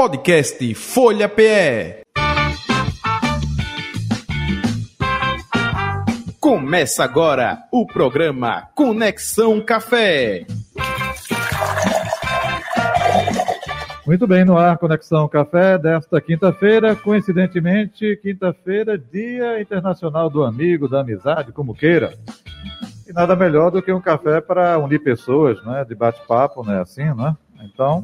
Podcast Folha PE. Começa agora o programa Conexão Café. Muito bem, no ar Conexão Café desta quinta-feira, coincidentemente, quinta-feira, Dia Internacional do Amigo, da Amizade, como queira. E nada melhor do que um café para unir pessoas, né? De bate-papo, né? Assim, né? Então,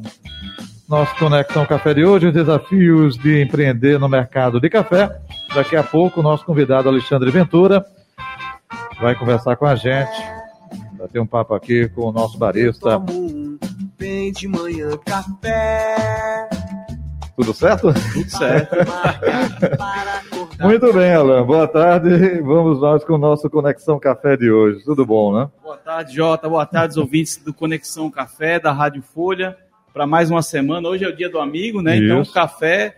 nosso Conexão Café de hoje, os desafios de empreender no mercado de café. Daqui a pouco, o nosso convidado Alexandre Ventura vai conversar com a gente, vai ter um papo aqui com o nosso barista. Vem de manhã café. Tudo certo? Tudo certo. Muito bem, Alan. Boa tarde. Vamos nós com o nosso Conexão Café de hoje. Tudo bom, né? Boa tarde, Jota. Boa tarde, os ouvintes do Conexão Café, da Rádio Folha, para mais uma semana. Hoje é o dia do amigo, né? Então, Isso. o café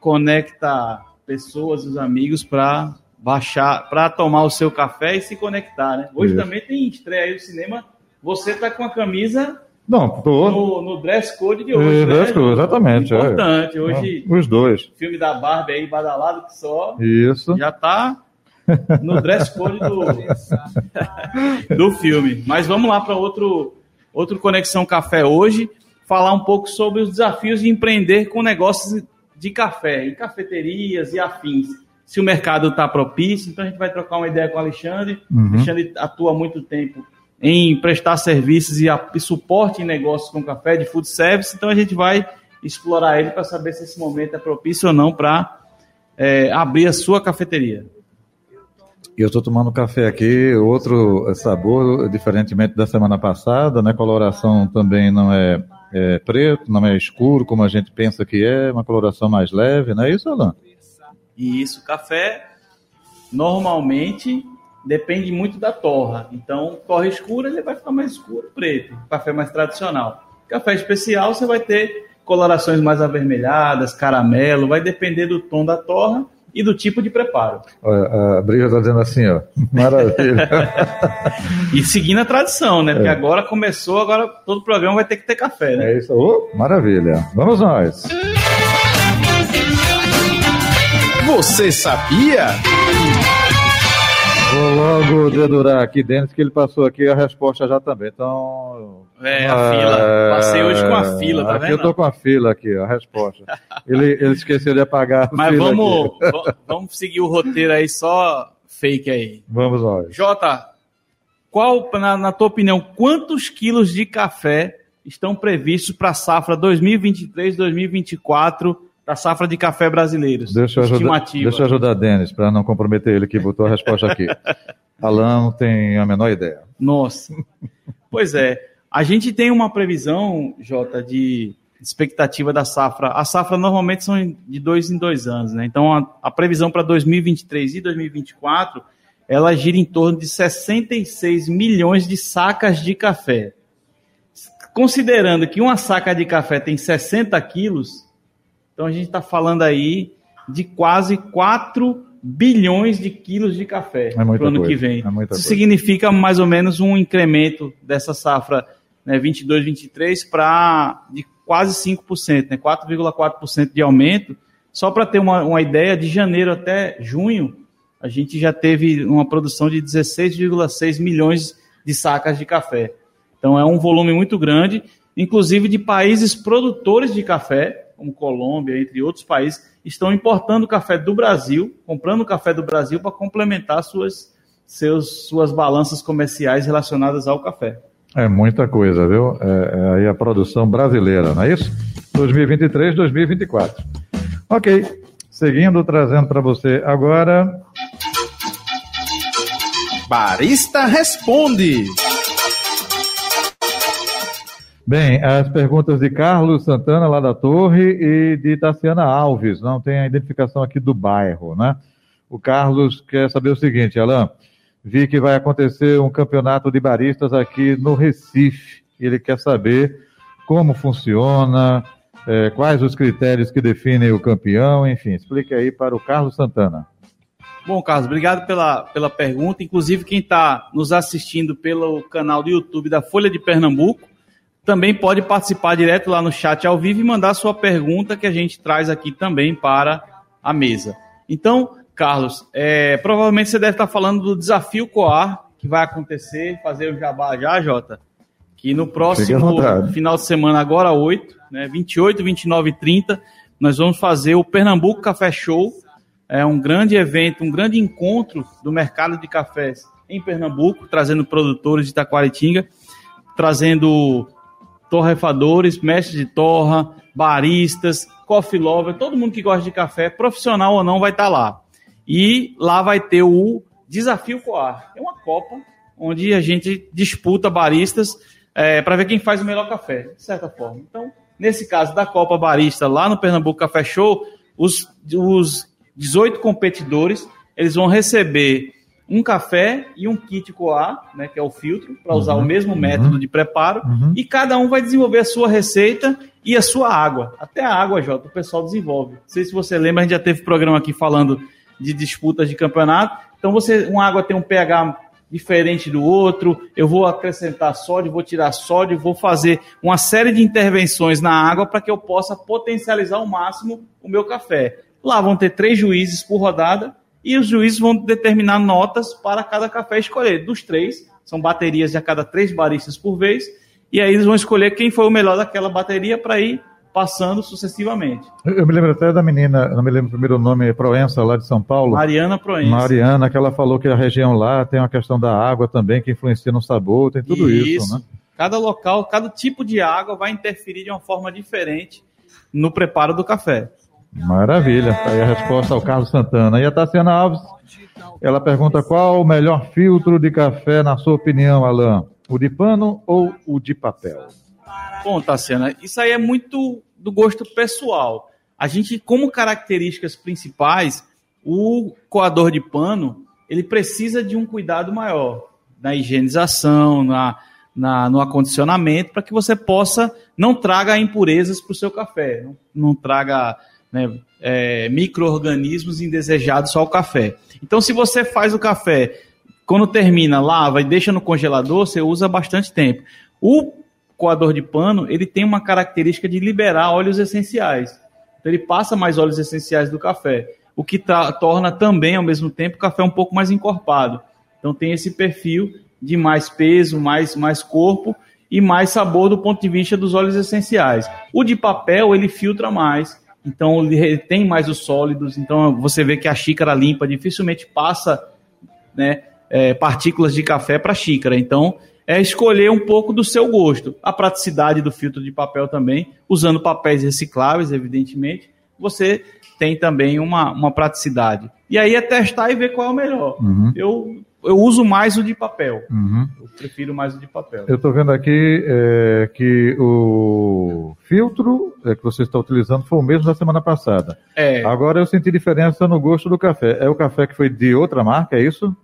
conecta pessoas, os amigos, para baixar, para tomar o seu café e se conectar, né? Hoje Isso. também tem estreia aí no cinema. Você tá com a camisa Não, tô. no, no dress code de hoje, É, né? dress code, exatamente, é. Importante. Hoje, Os dois. filme da Barbie aí, badalado que só. Isso. Já tá no dress code do, do filme. Mas vamos lá para outro, outro Conexão Café hoje, falar um pouco sobre os desafios de empreender com negócios de café, em cafeterias e afins. Se o mercado está propício, então a gente vai trocar uma ideia com o Alexandre. Uhum. Alexandre atua há muito tempo em prestar serviços e, a- e suporte em negócios com café, de food service, então a gente vai explorar ele para saber se esse momento é propício ou não para abrir a sua cafeteria. Eu estou tomando café aqui, outro sabor, diferentemente da semana passada, né? Coloração também não é, é preto, não é escuro, como a gente pensa que é, uma coloração mais leve, não é isso, Alan? Isso, café, normalmente, depende muito da torra. Então, torra escura, ele vai ficar mais escuro, preto. Café mais tradicional. Café especial, você vai ter colorações mais avermelhadas, caramelo, vai depender do tom da torra e do tipo de preparo. A Brisa está dizendo assim, ó, maravilha. E seguindo a tradição, né? Porque É. agora começou, agora todo programa vai ter que ter café, né? é isso, Ô, maravilha. Vamos nós. Você sabia? Vou logo dedurar aqui dentro que ele passou aqui a resposta já também. Então. É, a fila. Passei hoje com a fila, tá aqui vendo? eu tô com a fila aqui, a resposta. Ele, ele esqueceu de apagar a Mas fila vamos, vamos seguir o roteiro aí, só fake aí. Vamos nós. Jota, qual, na, na tua opinião, quantos quilos de café estão previstos para a safra 2023-2024 da safra de café brasileiros? Deixa eu ajudar, deixa eu ajudar Denis, para não comprometer ele que botou a resposta aqui. Alan não tem a menor ideia. Nossa. Pois é. A gente tem uma previsão, Jota, de expectativa da safra. A safra normalmente são de dois em dois anos, né? Então a, a previsão para 2023 e 2024 ela gira em torno de 66 milhões de sacas de café. Considerando que uma saca de café tem 60 quilos, então a gente está falando aí de quase 4 bilhões de quilos de café É para o ano coisa, que vem. é Isso significa mais ou menos um incremento dessa safra né, 22, 23 para de quase 5%, né, 4,4% de aumento. Só para ter uma, uma ideia, de janeiro até junho, a gente já teve uma produção de 16,6 milhões de sacas de café. Então é um volume muito grande, inclusive de países produtores de café, como Colômbia, entre outros países, estão importando café do Brasil, comprando café do Brasil para complementar suas, seus, suas balanças comerciais relacionadas ao café. É muita coisa, viu? É, é aí a produção brasileira, não é isso? 2023, 2024. Ok. Seguindo, trazendo para você agora. Barista Responde. Bem, as perguntas de Carlos Santana, lá da Torre, e de Tassiana Alves. Não tem a identificação aqui do bairro, né? O Carlos quer saber o seguinte, Alain. Vi que vai acontecer um campeonato de baristas aqui no Recife. Ele quer saber como funciona, eh, quais os critérios que definem o campeão, enfim. Explique aí para o Carlos Santana. Bom, Carlos, obrigado pela, pela pergunta. Inclusive, quem está nos assistindo pelo canal do YouTube da Folha de Pernambuco também pode participar direto lá no chat ao vivo e mandar sua pergunta que a gente traz aqui também para a mesa. Então, Carlos, é, provavelmente você deve estar falando do desafio Coar, que vai acontecer, fazer o jabá já, Jota, que no próximo final de semana, agora 8, né, 28, 29 e 30, nós vamos fazer o Pernambuco Café Show, é um grande evento, um grande encontro do mercado de cafés em Pernambuco, trazendo produtores de Taquaritinga, trazendo torrefadores, mestres de torra, baristas, coffee lover, todo mundo que gosta de café, profissional ou não, vai estar lá. E lá vai ter o Desafio Coar. É uma Copa onde a gente disputa baristas é, para ver quem faz o melhor café, de certa forma. Então, nesse caso da Copa Barista, lá no Pernambuco Café Show, os, os 18 competidores eles vão receber um café e um kit coar, né, que é o filtro, para usar uhum, o mesmo método uhum, de preparo, uhum. e cada um vai desenvolver a sua receita e a sua água. Até a água, Jota, o pessoal desenvolve. Não sei se você lembra, a gente já teve programa aqui falando de disputas de campeonato. Então, você, uma água tem um pH diferente do outro, eu vou acrescentar sódio, vou tirar sódio, vou fazer uma série de intervenções na água para que eu possa potencializar ao máximo o meu café. Lá vão ter três juízes por rodada e os juízes vão determinar notas para cada café escolher. Dos três, são baterias de a cada três baristas por vez, e aí eles vão escolher quem foi o melhor daquela bateria para ir passando sucessivamente. Eu me lembro até da menina, não me lembro o primeiro nome, Proença, lá de São Paulo. Mariana Proença. Mariana, que ela falou que a região lá tem uma questão da água também, que influencia no sabor, tem tudo isso, isso né? Cada local, cada tipo de água vai interferir de uma forma diferente no preparo do café. Maravilha. Tá aí a resposta ao Carlos Santana. E a Tassiana Alves, ela pergunta qual o melhor filtro de café, na sua opinião, Alain? O de pano ou o de papel? Bom, Tassiana, isso aí é muito do gosto pessoal. A gente, como características principais, o coador de pano, ele precisa de um cuidado maior na higienização, na, na, no acondicionamento, para que você possa não traga impurezas para o seu café, não, não traga né, é, micro-organismos indesejados ao café. Então, se você faz o café, quando termina, lava e deixa no congelador, você usa bastante tempo. O coador de pano, ele tem uma característica de liberar óleos essenciais. Então, ele passa mais óleos essenciais do café, o que torna também, ao mesmo tempo, o café um pouco mais encorpado. Então, tem esse perfil de mais peso, mais, mais corpo e mais sabor do ponto de vista dos óleos essenciais. O de papel, ele filtra mais, então ele retém mais os sólidos, então você vê que a xícara limpa dificilmente passa né, é, partículas de café para a xícara. Então é escolher um pouco do seu gosto. A praticidade do filtro de papel também, usando papéis recicláveis, evidentemente, você tem também uma, uma praticidade. E aí é testar e ver qual é o melhor. Uhum. Eu eu uso mais o de papel. Uhum. Eu prefiro mais o de papel. Eu estou vendo aqui é, que o filtro é, que você está utilizando foi o mesmo da semana passada. É. Agora eu senti diferença no gosto do café. É o café que foi de outra marca, é isso?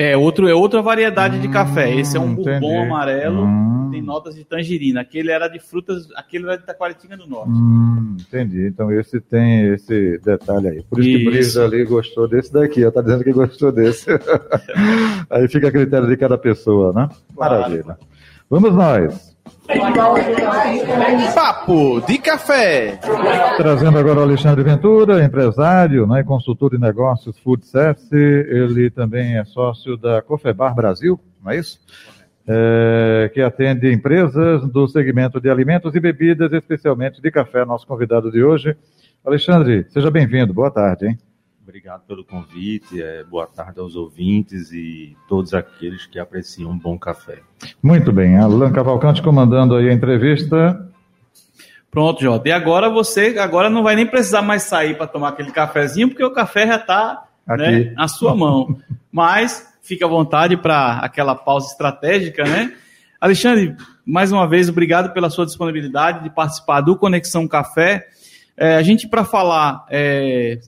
É, outro, é outra variedade hum, de café. Esse é um entendi. bourbon amarelo, hum. tem notas de tangerina. Aquele era de frutas, aquele era de Taquaritinga do Norte. Hum, entendi. Então esse tem esse detalhe aí. Por isso, isso. que Brisa ali gostou desse daqui, Está dizendo que gostou desse. aí fica a critério de cada pessoa, né? Claro. Maravilha. Vamos nós. Papo de café. Trazendo agora o Alexandre Ventura, empresário, né, consultor de negócios Food Service. Ele também é sócio da Cofebar Brasil, não é isso? É, que atende empresas do segmento de alimentos e bebidas, especialmente de café. Nosso convidado de hoje. Alexandre, seja bem-vindo. Boa tarde, hein? Obrigado pelo convite. É, boa tarde aos ouvintes e todos aqueles que apreciam um bom café. Muito bem. Alan Cavalcante comandando aí a entrevista. Pronto, Jota. E agora você agora não vai nem precisar mais sair para tomar aquele cafezinho, porque o café já está né, na sua mão. Mas fique à vontade para aquela pausa estratégica, né? Alexandre, mais uma vez, obrigado pela sua disponibilidade de participar do Conexão Café. É, a gente, para falar é,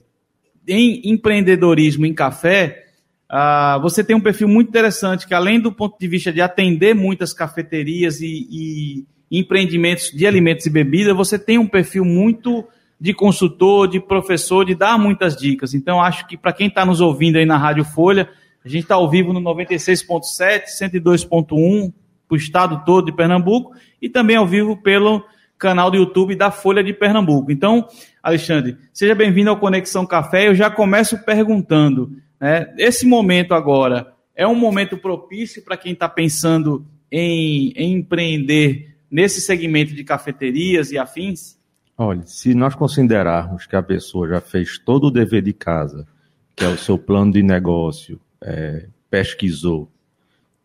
em empreendedorismo em café, uh, você tem um perfil muito interessante, que além do ponto de vista de atender muitas cafeterias e, e empreendimentos de alimentos e bebidas, você tem um perfil muito de consultor, de professor, de dar muitas dicas. Então, acho que para quem está nos ouvindo aí na Rádio Folha, a gente está ao vivo no 96.7, 102.1, para o estado todo de Pernambuco e também ao vivo pelo canal do YouTube da Folha de Pernambuco. Então, Alexandre, seja bem-vindo ao Conexão Café. Eu já começo perguntando, né, esse momento agora é um momento propício para quem está pensando em, em empreender nesse segmento de cafeterias e afins? Olha, se nós considerarmos que a pessoa já fez todo o dever de casa, que é o seu plano de negócio, é, pesquisou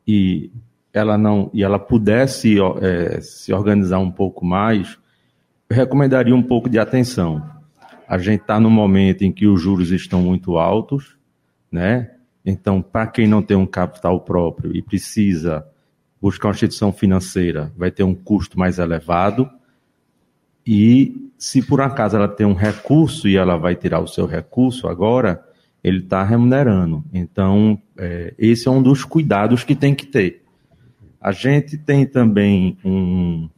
e ela não e ela pudesse é, se organizar um pouco mais, eu recomendaria um pouco de atenção. A gente está no momento em que os juros estão muito altos, né? Então, para quem não tem um capital próprio e precisa buscar uma instituição financeira, vai ter um custo mais elevado. E se por acaso ela tem um recurso e ela vai tirar o seu recurso agora, ele está remunerando. Então, é, esse é um dos cuidados que tem que ter. A gente tem também um,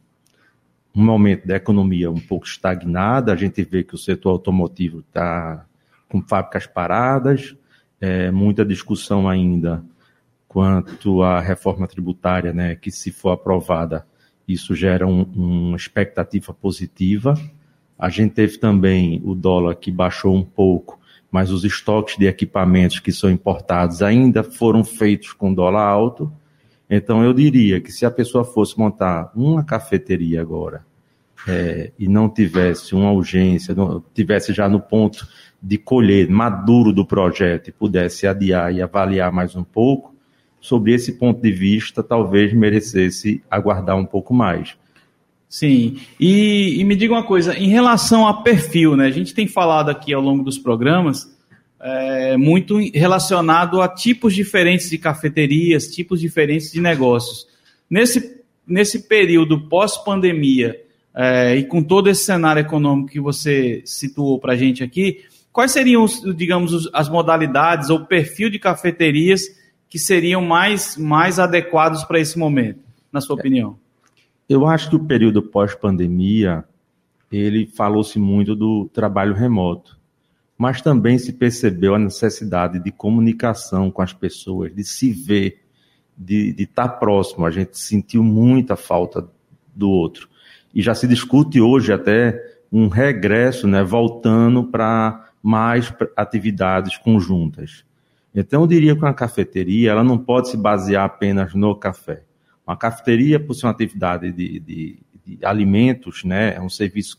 um momento da economia um pouco estagnada, a gente vê que o setor automotivo está com fábricas paradas, é, muita discussão ainda quanto à reforma tributária, né, que se for aprovada, isso gera um, uma expectativa positiva. A gente teve também o dólar que baixou um pouco, mas os estoques de equipamentos que são importados ainda foram feitos com dólar alto. Então eu diria que se a pessoa fosse montar uma cafeteria agora é, e não tivesse uma urgência, não, tivesse já no ponto de colher maduro do projeto e pudesse adiar e avaliar mais um pouco, sobre esse ponto de vista, talvez merecesse aguardar um pouco mais. Sim, e, e, me diga uma coisa, em relação a perfil, né? A gente tem falado aqui ao longo dos programas é, muito relacionado a tipos diferentes de cafeterias, tipos diferentes de negócios. Nesse, nesse período pós-pandemia é, e com todo esse cenário econômico que você situou para a gente aqui, quais seriam, os, digamos, as modalidades ou perfil de cafeterias que seriam mais, mais adequados para esse momento, na sua opinião? Eu acho que o período pós-pandemia, ele falou-se muito do trabalho remoto, mas também se percebeu a necessidade de comunicação com as pessoas, de se ver, de, estar próximo. A gente sentiu muita falta do outro. E já se discute hoje até um regresso, né, voltando para mais atividades conjuntas. Então, eu diria que uma cafeteria ela não pode se basear apenas no café. Uma cafeteria, por ser uma atividade de, de, de alimentos, né, é um serviço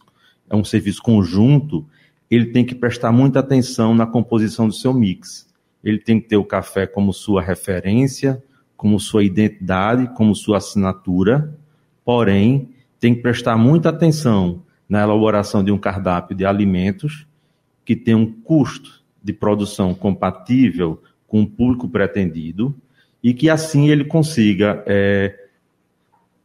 é um serviço conjunto, ele tem que prestar muita atenção na composição do seu mix. Ele tem que ter o café como sua referência, como sua identidade, como sua assinatura, porém, tem que prestar muita atenção na elaboração de um cardápio de alimentos que tem um custo de produção compatível com o público pretendido e que assim ele consiga é,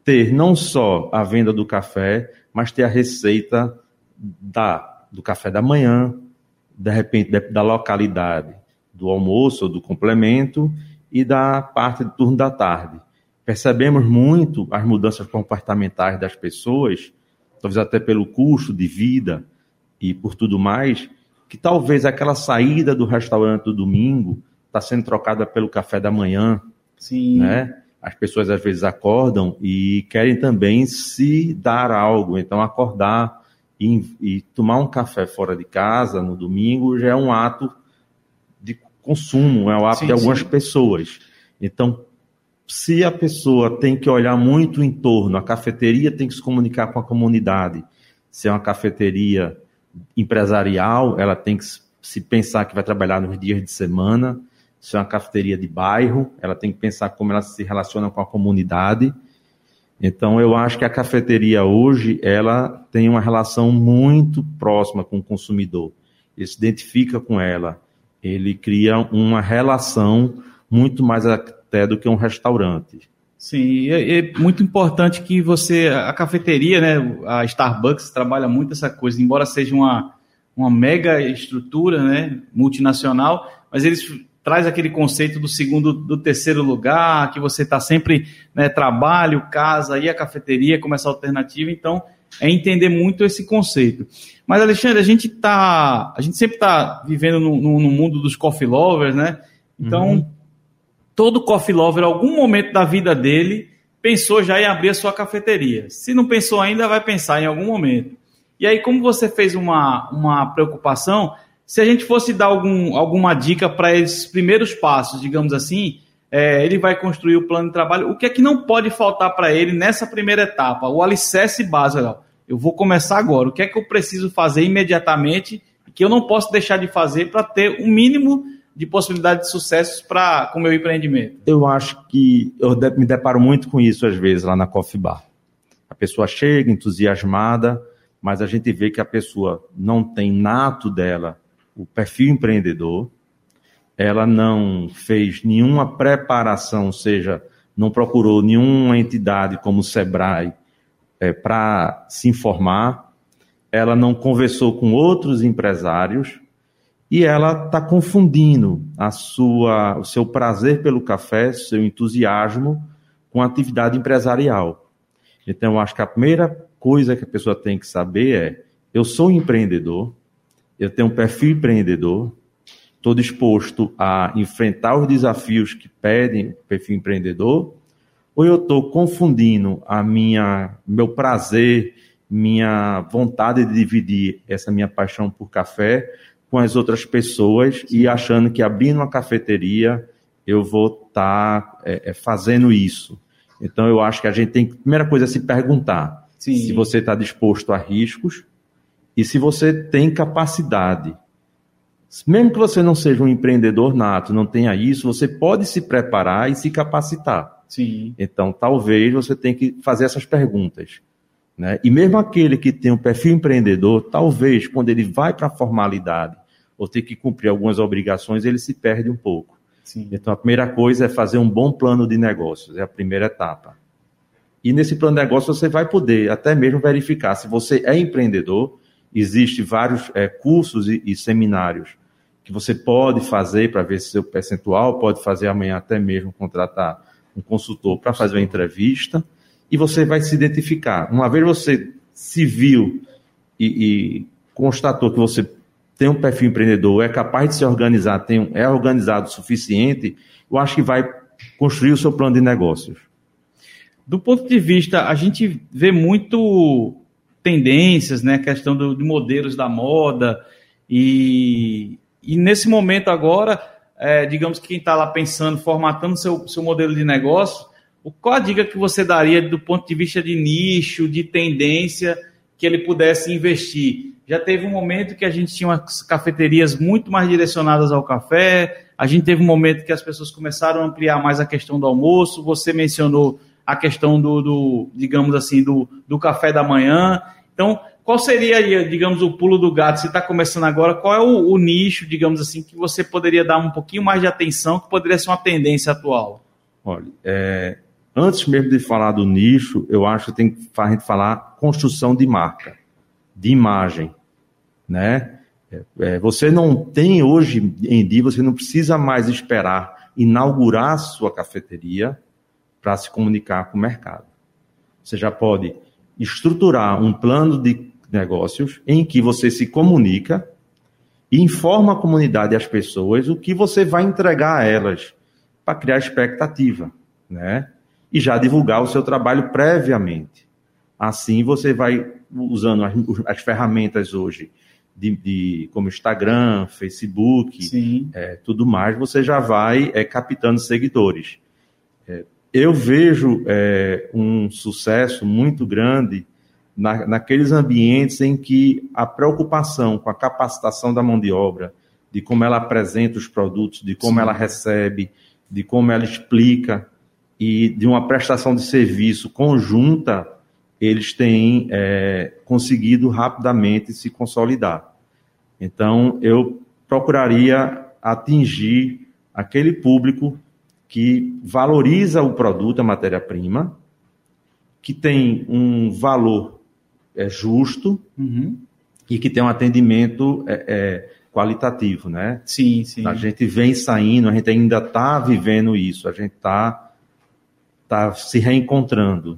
ter não só a venda do café, mas ter a receita da, do café da manhã, de repente da localidade do almoço ou do complemento e da parte do turno da tarde. Percebemos muito as mudanças comportamentais das pessoas, talvez até pelo custo de vida e por tudo mais, que talvez aquela saída do restaurante do domingo está sendo trocada pelo café da manhã. Sim. Né? As pessoas às vezes acordam e querem também se dar algo, então acordar e, e tomar um café fora de casa no domingo já é um ato de consumo, é um ato sim, de algumas sim. pessoas. Então, se a pessoa tem que olhar muito em torno, a cafeteria tem que se comunicar com a comunidade. Se é uma cafeteria empresarial, ela tem que se pensar que vai trabalhar nos dias de semana. Se é uma cafeteria de bairro, ela tem que pensar como ela se relaciona com a comunidade. Então, eu acho que a cafeteria hoje, ela tem uma relação muito próxima com o consumidor. Ele se identifica com ela. Ele cria uma relação muito mais até do que um restaurante. Sim, é, é, muito importante que você, a cafeteria, né, a Starbucks trabalha muito essa coisa, embora seja uma, uma mega estrutura, né, multinacional, mas eles traz aquele conceito do segundo, do terceiro lugar, que você está sempre, né, trabalho, casa e a cafeteria como essa alternativa, então é entender muito esse conceito. Mas Alexandre, a gente tá, a gente sempre está vivendo no, no, no, mundo dos coffee lovers, né? Então uhum todo coffee lover, algum momento da vida dele, pensou já em abrir a sua cafeteria. Se não pensou ainda, vai pensar em algum momento. E aí, como você fez uma, uma preocupação, se a gente fosse dar algum, alguma dica para esses primeiros passos, digamos assim, é, ele vai construir o plano de trabalho, o que é que não pode faltar para ele nessa primeira etapa? O alicerce básico. Eu vou começar agora. O que é que eu preciso fazer imediatamente que eu não posso deixar de fazer para ter um mínimo de possibilidade de sucessos para com o meu empreendimento? Eu acho que eu me deparo muito com isso às vezes lá na Coffee Bar. A pessoa chega entusiasmada, mas a gente vê que a pessoa não tem nato dela o perfil empreendedor, ela não fez nenhuma preparação, ou seja, não procurou nenhuma entidade como o Sebrae é, para se informar, ela não conversou com outros empresários e ela está confundindo a sua, o seu prazer pelo café, seu entusiasmo com a atividade empresarial. Então, eu acho que a primeira coisa que a pessoa tem que saber é: eu sou empreendedor, eu tenho um perfil empreendedor, estou disposto a enfrentar os desafios que pedem o perfil empreendedor, ou eu estou confundindo a minha meu prazer, minha vontade de dividir essa minha paixão por café com as outras pessoas e achando que abrindo uma cafeteria eu vou estar tá, é, é, fazendo isso. Então eu acho que a gente tem primeira coisa é se perguntar Sim. se você está disposto a riscos e se você tem capacidade. Mesmo que você não seja um empreendedor nato, não tenha isso, você pode se preparar e se capacitar. Sim. Então, talvez você tenha que fazer essas perguntas. Né? E mesmo aquele que tem um perfil empreendedor, talvez quando ele vai para a formalidade ou ter que cumprir algumas obrigações, ele se perde um pouco. Sim. Então, a primeira coisa é fazer um bom plano de negócios, é a primeira etapa. E nesse plano de negócios você vai poder até mesmo verificar se você é empreendedor Existem vários é, cursos e, e, seminários que você pode fazer para ver se seu percentual, pode fazer amanhã até mesmo contratar um consultor para fazer uma entrevista e você vai se identificar. Uma vez você se viu e, e constatou que você tem um perfil empreendedor, é capaz de se organizar, tem, é organizado o suficiente, eu acho que vai construir o seu plano de negócios. Do ponto de vista, a gente vê muito tendências, né? Questão do, de modelos da moda. E, e nesse momento agora, é, digamos que quem está lá pensando, formatando seu, seu modelo de negócio, qual a dica que você daria do ponto de vista de nicho, de tendência, que ele pudesse investir? Já teve um momento que a gente tinha umas cafeterias muito mais direcionadas ao café, a gente teve um momento que as pessoas começaram a ampliar mais a questão do almoço, você mencionou a questão do, do digamos assim, do, do café da manhã. Então, qual seria, digamos, o pulo do gato? Você está começando agora, qual é o, o, nicho, digamos assim, que você poderia dar um pouquinho mais de atenção, que poderia ser uma tendência atual? Olha, é, antes mesmo de falar do nicho, eu acho que tem que a gente falar construção de marca, de imagem, né? É, é, você não tem hoje em dia, você não precisa mais esperar inaugurar sua cafeteria para se comunicar com o mercado. Você já pode estruturar um plano de negócios em que você se comunica e informa a comunidade e as pessoas o que você vai entregar a elas para criar expectativa, né? E já divulgar o seu trabalho previamente. Assim você vai usando as, as ferramentas hoje de, de, como Instagram, Facebook, é, tudo mais, você já vai é, captando seguidores. É, eu vejo é, um sucesso muito grande na, naqueles ambientes em que a preocupação com a capacitação da mão de obra, de como ela apresenta os produtos, de como Sim. ela recebe, de como ela explica e de uma prestação de serviço conjunta, eles têm é, conseguido rapidamente se consolidar. Então, eu procuraria atingir aquele público que valoriza o produto, a matéria-prima, que tem um valor é, justo uhum. e que tem um atendimento é, é, qualitativo, né? Sim, sim. A gente vem saindo, a gente ainda está vivendo isso, a gente está tá se reencontrando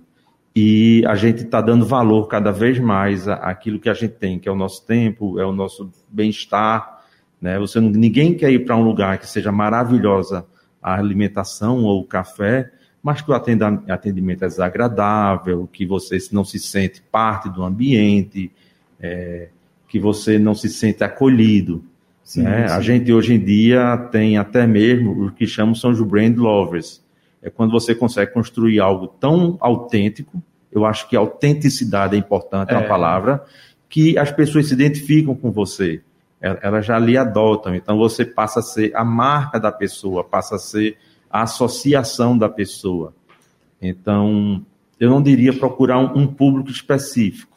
e a gente está dando valor cada vez mais àquilo que a gente tem, que é o nosso tempo, é o nosso bem-estar, né? Você ninguém quer ir para um lugar que seja maravilhosa a alimentação ou o café, mas que o atendimento é desagradável, que você não se sente parte do ambiente, é, que você não se sente acolhido. Sim, né? sim. A gente hoje em dia tem até mesmo o que chamam são os brand lovers. É quando você consegue construir algo tão autêntico, eu acho que autenticidade é importante, é, é uma palavra, que as pessoas se identificam com você. Elas já lhe adotam. Então você passa a ser a marca da pessoa, passa a ser a associação da pessoa. Então, eu não diria procurar um, um público específico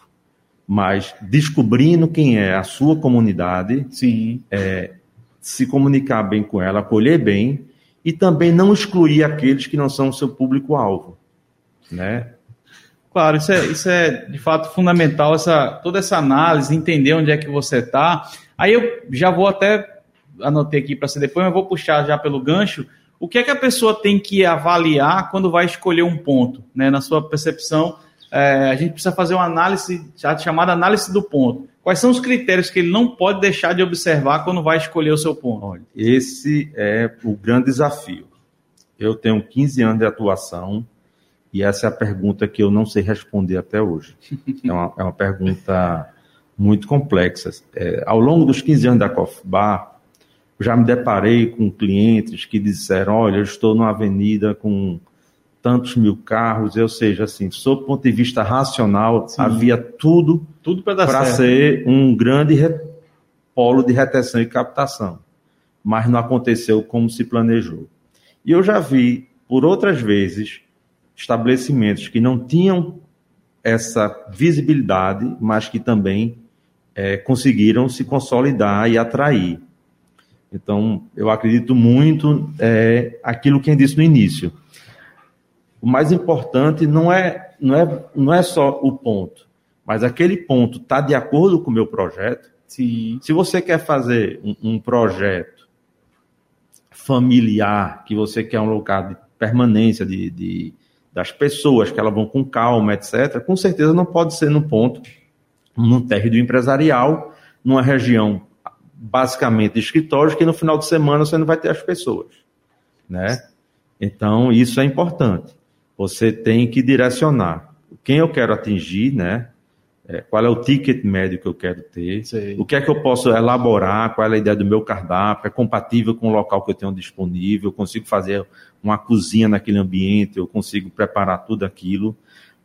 mas descobrindo quem é a sua comunidade, Sim. É, se comunicar bem com ela, acolher bem e também não excluir aqueles que não são o seu público-alvo, né? Claro, isso é, isso é de fato fundamental, essa, toda essa análise, entender onde é que você está. Aí eu já vou até, anotei aqui para ser depois, mas vou puxar já pelo gancho. O que é que a pessoa tem que avaliar quando vai escolher um ponto, né? Na sua percepção, é, a gente precisa fazer uma análise chamada análise do ponto. Quais são os critérios que ele não pode deixar de observar quando vai escolher o seu ponto? Olha, esse é o grande desafio. Eu tenho 15 anos de atuação e essa é a pergunta que eu não sei responder até hoje. É uma, é uma pergunta muito complexa. É, ao longo dos 15 anos da Coffee Bar, já me deparei com clientes que disseram: Olha, eu estou numa avenida com tantos mil carros, ou seja, assim, sob o ponto de vista racional, Sim. havia tudo, tudo para ser um grande polo de retenção e captação. Mas não aconteceu como se planejou. E eu já vi, por outras vezes, estabelecimentos que não tinham essa visibilidade, mas que também é, conseguiram se consolidar e atrair. Então, eu acredito muito é, aquilo que eu disse no início o mais importante não é, não é, não é só o ponto, mas aquele ponto está de acordo com o meu projeto. Sim. Se você quer fazer um, um projeto familiar, que você quer um local de permanência de, de, das pessoas, que elas vão com calma, etc., com certeza não pode ser no ponto, num térreo empresarial, numa região basicamente de escritórios, que no final de semana você não vai ter as pessoas. Né? Então, isso é importante você tem que direcionar quem eu quero atingir, né? É, qual é o ticket médio que eu quero ter, Sei. o que é que eu posso elaborar, qual é a ideia do meu cardápio, é compatível com o local que eu tenho disponível, eu consigo fazer uma cozinha naquele ambiente, eu consigo preparar tudo aquilo.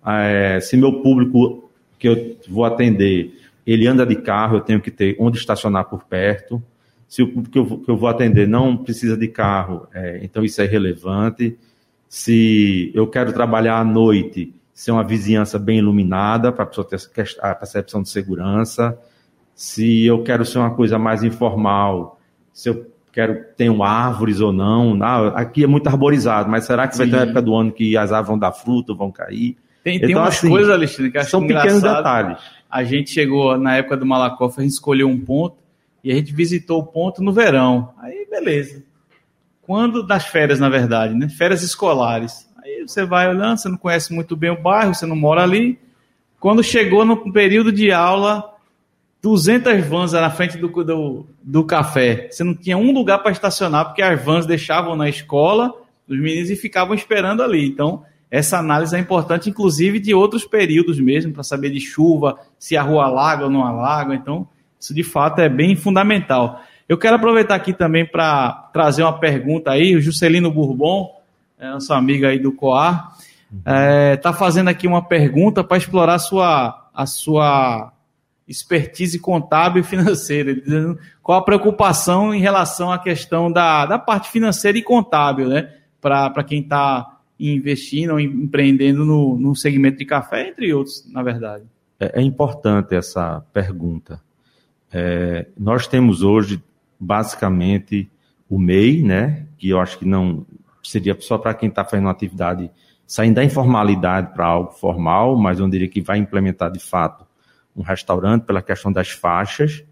É, se meu público que eu vou atender, ele anda de carro, eu tenho que ter onde estacionar por perto. Se o público que eu, que eu vou atender não precisa de carro, é, então isso é relevante se eu quero trabalhar à noite, ser uma vizinhança bem iluminada, para a pessoa ter a percepção de segurança. Se eu quero ser uma coisa mais informal, se eu quero ter árvores ou não. Ah, aqui é muito arborizado, mas será que Sim. vai ter uma época do ano que as árvores vão dar fruto, vão cair? Tem, tem então, umas assim, coisas, Alexandre, que acho são pequenos detalhes. A gente chegou na época do Malakoff, a gente escolheu um ponto e a gente visitou o ponto no verão. Aí, beleza quando das férias, na verdade, né? Férias escolares. Aí você vai olhando, você não conhece muito bem o bairro, você não mora ali. Quando chegou no período de aula, 200 vans na frente do, do, do café. Você não tinha um lugar para estacionar, porque as vans deixavam na escola os meninos e ficavam esperando ali. Então, essa análise é importante, inclusive de outros períodos mesmo, para saber de chuva, se a rua alaga ou não alaga. Então, isso de fato é bem fundamental. Eu quero aproveitar aqui também para trazer uma pergunta aí. O Juscelino Bourbon, é nosso amigo aí do Coar, está é, tá fazendo aqui uma pergunta para explorar a sua, a sua expertise contábil e financeira. Qual a preocupação em relação à questão da, da parte financeira e contábil, né? Para quem está investindo ou empreendendo no, no segmento de café, entre outros, na verdade. É, é importante essa pergunta. É, nós temos hoje basicamente o MEI, né? Que eu acho que não seria só para quem está fazendo uma atividade saindo da informalidade para algo formal, mas eu diria que vai implementar de fato um restaurante pela questão das faixas.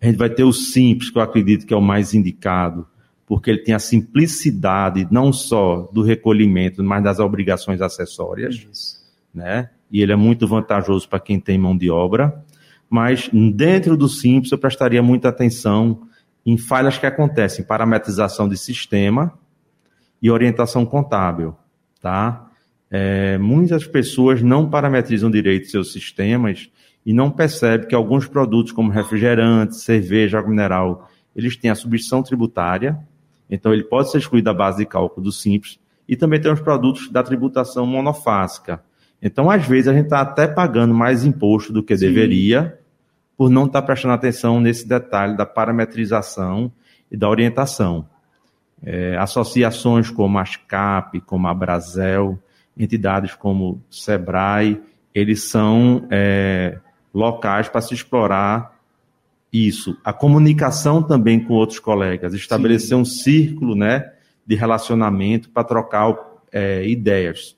A gente vai ter o simples, que eu acredito que é o mais indicado, porque ele tem a simplicidade não só do recolhimento, mas das obrigações acessórias, Isso. né? E ele é muito vantajoso para quem tem mão de obra. Mas dentro do simples eu prestaria muita atenção em falhas que acontecem, parametrização de sistema e orientação contábil. tá? É, muitas pessoas não parametrizam direito seus sistemas e não percebem que alguns produtos como refrigerante, cerveja, água mineral, eles têm a substituição tributária, então ele pode ser excluído da base de cálculo do Simples, e também tem os produtos da tributação monofásica. Então, às vezes, a gente está até pagando mais imposto do que Sim. deveria, por não estar tá prestando atenção nesse detalhe da parametrização e da orientação. É, associações como a SCAP, como a Brasel, entidades como Sebrae, eles são é, locais para se explorar isso. A comunicação também com outros colegas, estabelecer Sim. um círculo né, de relacionamento para trocar é, ideias,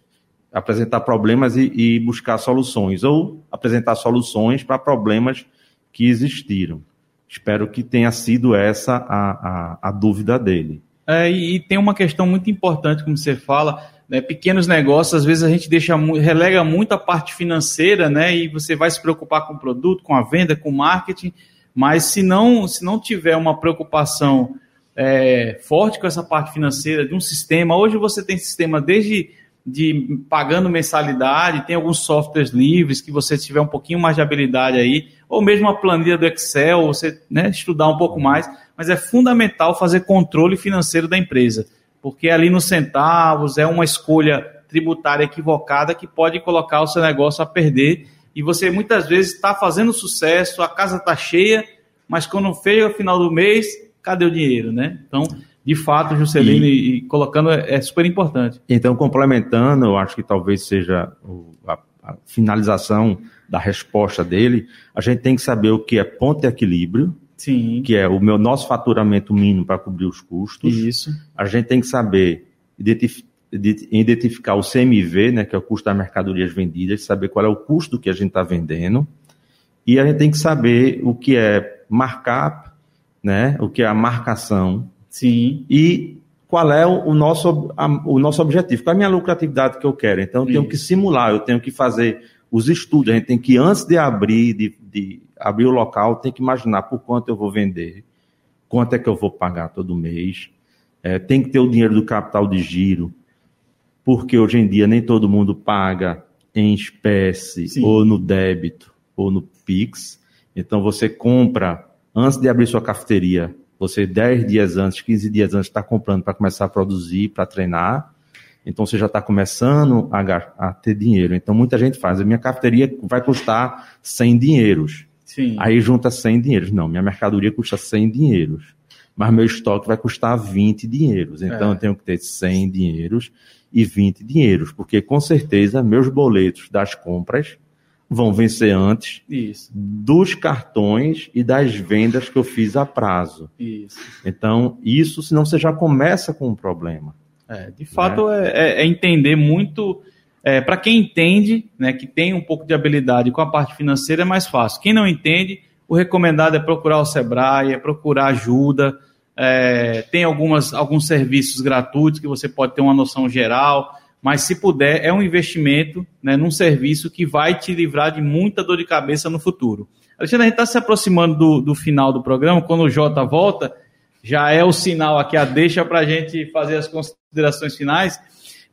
apresentar problemas e, e, buscar soluções, ou apresentar soluções para problemas que existiram. Espero que tenha sido essa a, a, a dúvida dele. É, e tem uma questão muito importante, como você fala, né, pequenos negócios, às vezes a gente deixa relega muito a parte financeira, né? E você vai se preocupar com o produto, com a venda, com o marketing, mas se não, se não tiver uma preocupação é, forte com essa parte financeira de um sistema, hoje você tem sistema desde de pagando mensalidade, tem alguns softwares livres que você tiver um pouquinho mais de habilidade aí, ou mesmo a planilha do Excel, você né, estudar um pouco mais, mas é fundamental fazer controle financeiro da empresa porque ali nos centavos é uma escolha tributária equivocada que pode colocar o seu negócio a perder e você muitas vezes está fazendo sucesso, a casa está cheia, mas quando feio ao final do mês, cadê o dinheiro, né? Então, de fato, Juscelino e, e colocando é, é, super importante. Então, complementando, eu acho que talvez seja a, a finalização da resposta dele, a gente tem que saber o que é ponto de equilíbrio, Sim. que é o meu nosso faturamento mínimo para cobrir os custos. Isso. A gente tem que saber identificar o CMV, né, que é o custo das mercadorias vendidas, saber qual é o custo que a gente está vendendo. E a gente tem que saber o que é markup, né, o que é a marcação. Sim. E qual é o nosso, o nosso objetivo, qual é a minha lucratividade que eu quero. Então, eu tenho Isso. que simular, eu tenho que fazer os estudos. A gente tem que, antes de abrir, de, de abrir o local, tem que imaginar por quanto eu vou vender, quanto é que eu vou pagar todo mês. É, tem que ter o dinheiro do capital de giro, porque hoje em dia nem todo mundo paga em espécie, Sim. ou no débito, ou no Pix. Então você compra, antes de abrir sua cafeteria, você 10 dias antes, 15 dias antes, está comprando para começar a produzir, para treinar. Então você já está começando a, a, ter dinheiro. Então muita gente faz, a minha cafeteria vai custar 100 dinheiros. Sim. Aí junta 100 dinheiros. Não, minha mercadoria custa 100 dinheiros. Mas meu estoque vai custar 20 dinheiros. Então é. eu tenho que ter 100 dinheiros e 20 dinheiros. Porque com certeza meus boletos das compras vão vencer antes isso. dos cartões e das vendas que eu fiz a prazo. Isso. Então, isso, senão você já começa com um problema. É, de fato, né? é, é, entender muito. É, para quem entende, né, que tem um pouco de habilidade com a parte financeira, é mais fácil. Quem não entende, o recomendado é procurar o Sebrae, é procurar ajuda. É, tem algumas, alguns serviços gratuitos que você pode ter uma noção geral, mas se puder, é um investimento né, num serviço que vai te livrar de muita dor de cabeça no futuro. Alexandre, a gente está se aproximando do, do final do programa, quando o Jota volta, já é o sinal aqui, a deixa para a gente fazer as considerações finais.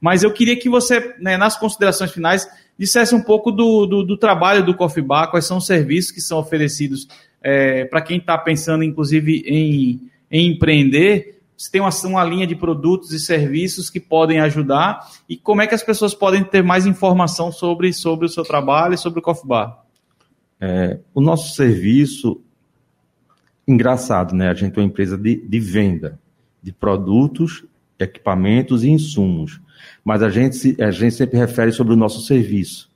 Mas eu queria que você, né, nas considerações finais, dissesse um pouco do, do, do, trabalho do Coffee Bar, quais são os serviços que são oferecidos é, para quem está pensando, inclusive, em, em empreender. Se tem uma, uma linha de produtos e serviços que podem ajudar e como é que as pessoas podem ter mais informação sobre, sobre o seu trabalho e sobre o Coffee Bar. É, o nosso serviço engraçado, né? A gente é uma empresa de, de venda de produtos, equipamentos e insumos. Mas a gente, a gente sempre refere sobre o nosso serviço.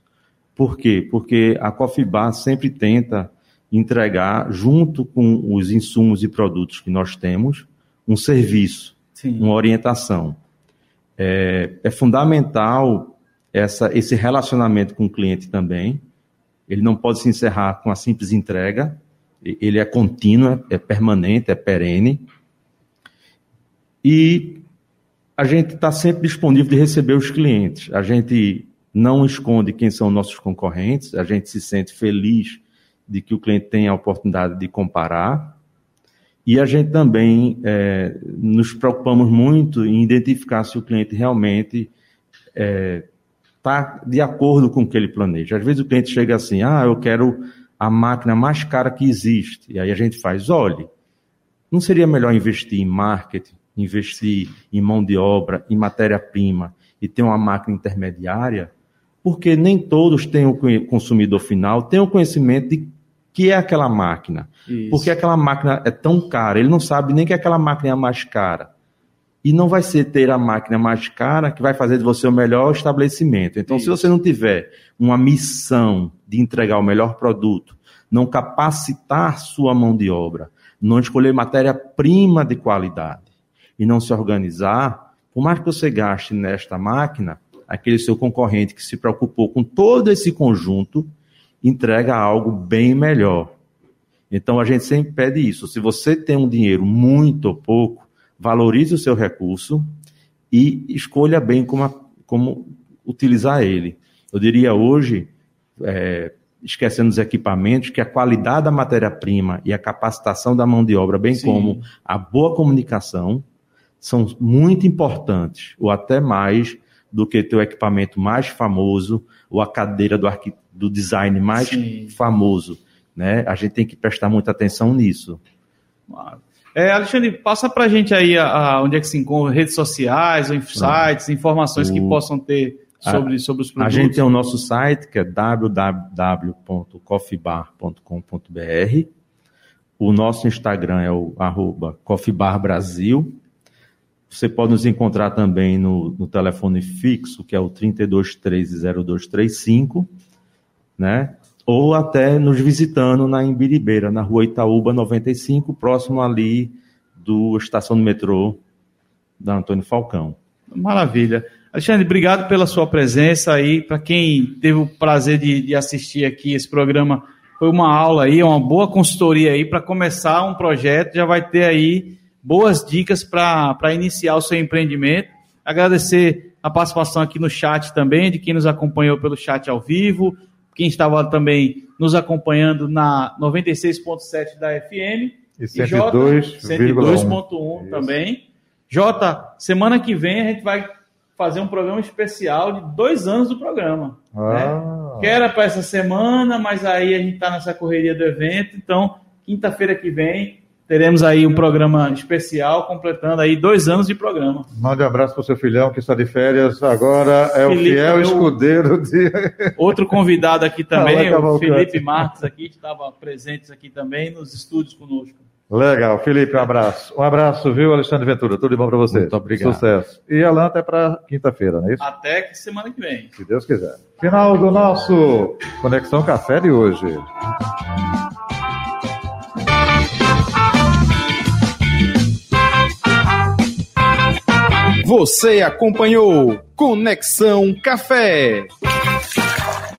Por quê? Porque a Coffee Bar sempre tenta entregar, junto com os insumos e produtos que nós temos, um serviço, Sim. uma orientação. É, é fundamental essa, esse relacionamento com o cliente também. Ele não pode se encerrar com a simples entrega, ele é contínuo, é permanente, é perene. E a gente está sempre disponível de receber os clientes. A gente não esconde quem são nossos concorrentes, a gente se sente feliz de que o cliente tenha a oportunidade de comparar. E a gente também é, nos preocupamos muito em identificar se o cliente realmente é, tá de acordo com o que ele planeja. Às vezes o cliente chega assim, ah, eu quero a máquina mais cara que existe. E aí a gente faz, olhe, não seria melhor investir em marketing, investir em mão de obra, em matéria-prima e ter uma máquina intermediária? Porque nem todos têm o consumidor final, tem o conhecimento de que é aquela máquina. Isso. Porque aquela máquina é tão cara, ele não sabe nem que aquela máquina é a mais cara. E não vai ser ter a máquina mais cara que vai fazer de você o melhor estabelecimento. Então, Isso. se você não tiver uma missão de entregar o melhor produto, não capacitar sua mão de obra, não escolher matéria-prima de qualidade e não se organizar, por mais que você gaste nesta máquina, aquele seu concorrente que se preocupou com todo esse conjunto, entrega algo bem melhor. Então a gente sempre pede isso. Se você tem um dinheiro muito ou pouco, valorize o seu recurso e escolha bem como, como utilizar ele. Eu diria hoje, é, esquecendo os equipamentos, que a qualidade da matéria-prima e a capacitação da mão de obra, bem Sim. como a boa comunicação, são muito importantes, ou até mais do que ter o equipamento mais famoso, ou a cadeira do, arqu... do design mais Sim. famoso. Né? A gente tem que prestar muita atenção nisso. É, Alexandre, passa para a gente aí a, a, onde é que se encontra, redes sociais, sites, informações o... que possam ter sobre, a, sobre os produtos. A gente tem o nosso site, que é www.coffeebar.com.br. O nosso Instagram é o arroba. Você pode nos encontrar também no, no telefone fixo, que é o 3230235, né? Ou até nos visitando na Imbiribeira, na rua Itaúba 95, próximo ali do estação do metrô da Antônio Falcão. Maravilha. Alexandre, obrigado pela sua presença aí. Para quem teve o prazer de, de, assistir aqui esse programa, foi uma aula aí, uma boa consultoria aí para começar um projeto. Já vai ter aí boas dicas para iniciar o seu empreendimento. Agradecer a participação aqui no chat também, de quem nos acompanhou pelo chat ao vivo, quem estava também nos acompanhando na 96.7 da FM. E 102,1 também. Jota, semana que vem a gente vai fazer um programa especial de dois anos do programa. Ah. Né? Que era para essa semana, mas aí a gente está nessa correria do evento. Então, quinta-feira que vem, teremos aí um programa especial, completando aí dois anos de programa. Mande um abraço para o seu filhão que está de férias, agora é Felipe, o fiel escudeiro de... Outro convidado aqui também, o Felipe Marques aqui, estava presente aqui também nos estúdios conosco. Legal, Felipe, um abraço. Um abraço, viu, Alexandre Ventura? Tudo de bom para você. Muito obrigado. Sucesso. E Alan até para quinta-feira, não é isso? Até que semana que vem. Se Deus quiser. Final do nosso Conexão Café de hoje. Você acompanhou Conexão Café.